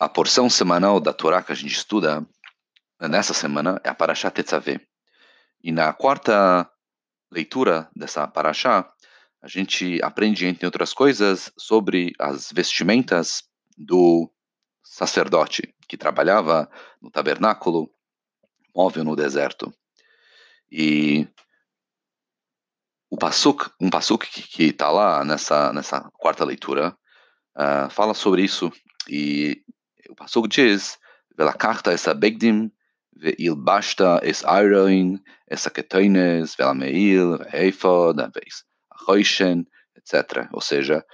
A porção semanal da Torá que a gente estuda nessa semana é a Parashat Tetzaveh. E na quarta leitura dessa Parashá, a gente aprende, entre outras coisas, sobre as vestimentas do sacerdote que trabalhava no tabernáculo móvel no deserto. E o Pasuk, um Pasuk que está lá nessa, nessa quarta leitura, uh, fala sobre isso. E o Pasuk diz: Velakachta essa begdim, veilbashta es iron, essa ketoines, velameil, eifod, achoishen, etc. Ou seja,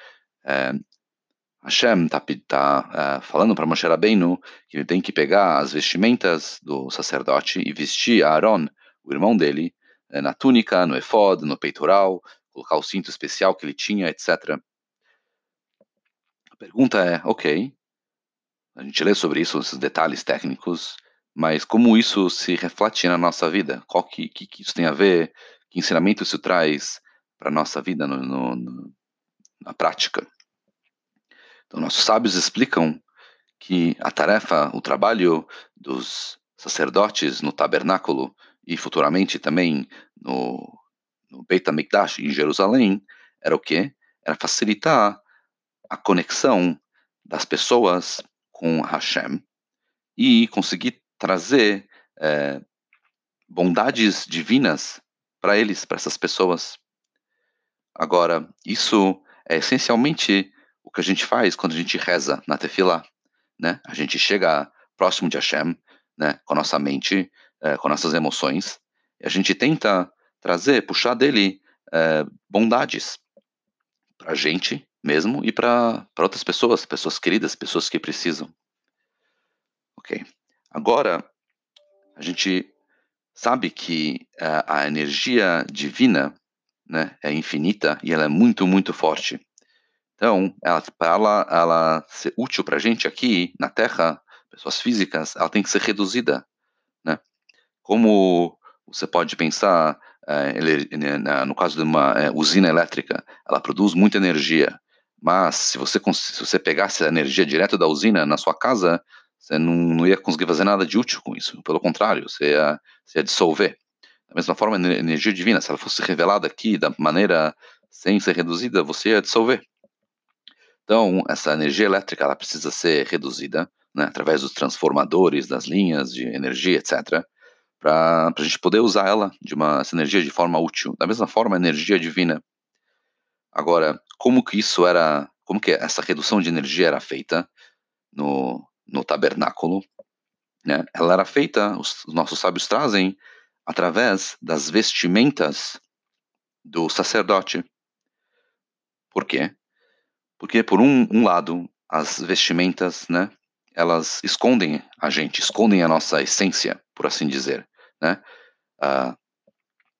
Hashem está tá, uh, falando para Moshe Rabbeinu que ele tem que pegar as vestimentas do sacerdote e vestir Aaron, o irmão dele, na túnica, no efod, no peitoral, colocar o cinto especial que ele tinha, etc. A pergunta é, ok, a gente lê sobre isso, esses detalhes técnicos, mas como isso se reflete na nossa vida? Qual que, que, que isso tem a ver? Que ensinamento isso traz para a nossa vida no, no, no, na prática? Então, nossos sábios explicam que a tarefa, o trabalho dos sacerdotes no tabernáculo e futuramente também no, no Beit HaMikdash em Jerusalém era o quê? Era facilitar a conexão das pessoas com Hashem e conseguir trazer é, bondades divinas para eles, para essas pessoas. Agora, isso é essencialmente o que a gente faz quando a gente reza na tefila, né? A gente chega próximo de Hashem, né? Com a nossa mente, é, com nossas emoções, e a gente tenta trazer, puxar dele é, bondades para a gente mesmo e para outras pessoas, pessoas queridas, pessoas que precisam. Ok. Agora, a gente sabe que uh, a energia divina né, é infinita e ela é muito, muito forte. Então, para ela, ela ser útil para a gente aqui na Terra, pessoas físicas, ela tem que ser reduzida. Né? Como você pode pensar, é, ele, no caso de uma é, usina elétrica, ela produz muita energia, mas se você, se você pegasse a energia direto da usina na sua casa, você não, não ia conseguir fazer nada de útil com isso. Pelo contrário, você ia, você ia dissolver. Da mesma forma, a energia divina, se ela fosse revelada aqui da maneira sem ser reduzida, você ia dissolver. Então, essa energia elétrica ela precisa ser reduzida né, através dos transformadores, das linhas de energia, etc., para a gente poder usar ela de uma essa energia de forma útil. Da mesma forma, a energia divina. Agora, como que isso era, como que essa redução de energia era feita no, no tabernáculo? Né? Ela era feita, os, os nossos sábios trazem, através das vestimentas do sacerdote. Por quê? Porque, por um, um lado, as vestimentas, né, elas escondem a gente, escondem a nossa essência, por assim dizer, né? Uh,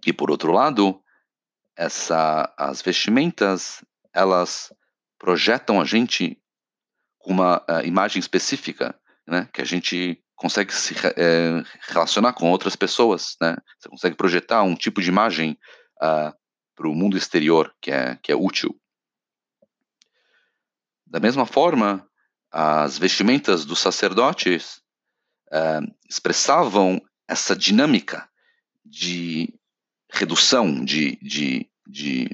e por outro lado, essa, as vestimentas, elas projetam a gente com uma uh, imagem específica, né? Que a gente consegue se é, relacionar com outras pessoas, né? Você consegue projetar um tipo de imagem uh, para o mundo exterior que é, que é útil. Da mesma forma, as vestimentas dos sacerdotes uh, expressavam essa dinâmica de redução, de, de, de,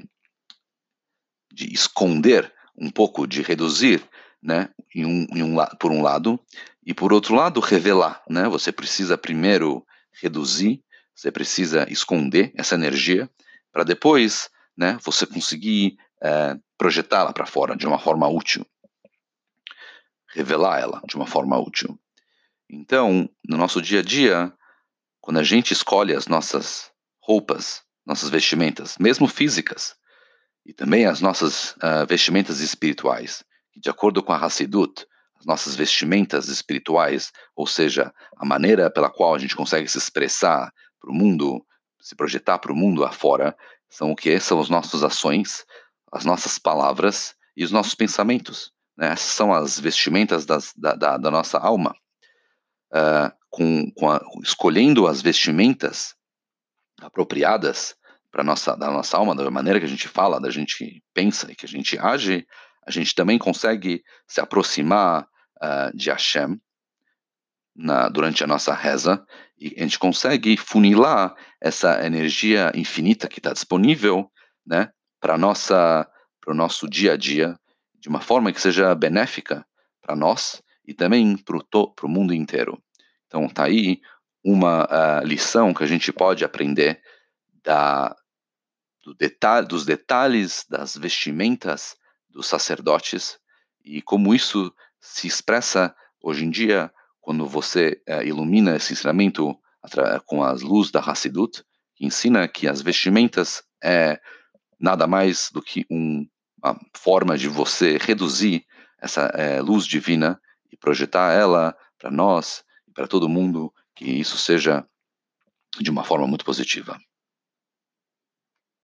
de esconder um pouco, de reduzir, né, em um, em um, por um lado, e por outro lado, revelar. Né? Você precisa primeiro reduzir, você precisa esconder essa energia, para depois né, você conseguir é, projetá-la para fora de uma forma útil revelar ela de uma forma útil. Então, no nosso dia a dia, quando a gente escolhe as nossas roupas, nossas vestimentas, mesmo físicas, e também as nossas uh, vestimentas espirituais, de acordo com a Hassidut, as nossas vestimentas espirituais, ou seja, a maneira pela qual a gente consegue se expressar para o mundo, se projetar para o mundo afora, são o que? São as nossas ações, as nossas palavras e os nossos pensamentos. Né? Essas são as vestimentas das, da, da, da, nossa alma. Uh, com, com a, escolhendo as vestimentas apropriadas para nossa da nossa alma, da maneira que a gente fala, da gente pensa e que a gente age, a gente também consegue se aproximar uh, de Hashem na, durante a nossa reza e a gente consegue funilar essa energia infinita que está disponível, né, para nossa para o nosso dia a dia de uma forma que seja benéfica para nós e também para o mundo inteiro. Então tá aí uma uh, lição que a gente pode aprender da, do detalhe, dos detalhes das vestimentas dos sacerdotes e como isso se expressa hoje em dia quando você uh, ilumina esse ensinamento com as luzes da Hassidut, que ensina que as vestimentas é nada mais do que um, uma forma de você reduzir essa é, luz divina e projetar ela para nós e para todo mundo, que isso seja de uma forma muito positiva.